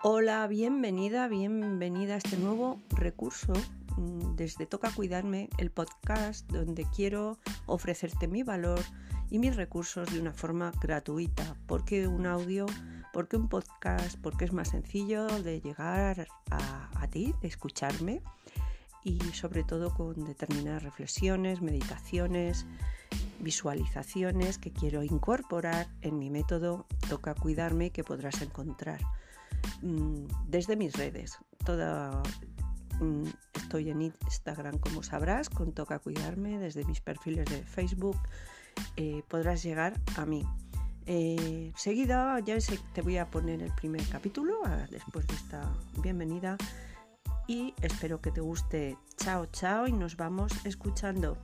Hola, bienvenida, bienvenida a este nuevo recurso mm, desde Toca Cuidarme, el podcast donde quiero ofrecerte mi valor y mis recursos de una forma gratuita. ¿Por qué un audio? ¿Por qué un podcast? Porque es más sencillo de llegar a, ti, de escucharme y sobre todo con determinadas reflexiones, meditaciones, visualizaciones que quiero incorporar en mi método Toca Cuidarme que podrás encontrar Mm, desde mis redes. Toda, mm, estoy en Instagram, como sabrás, con Toca Cuidarme, desde mis perfiles de Facebook eh, podrás llegar a mí. Eh, seguida ya te voy a poner el primer capítulo ah, después de esta bienvenida y espero que te guste. Chao, chao y nos vamos escuchando.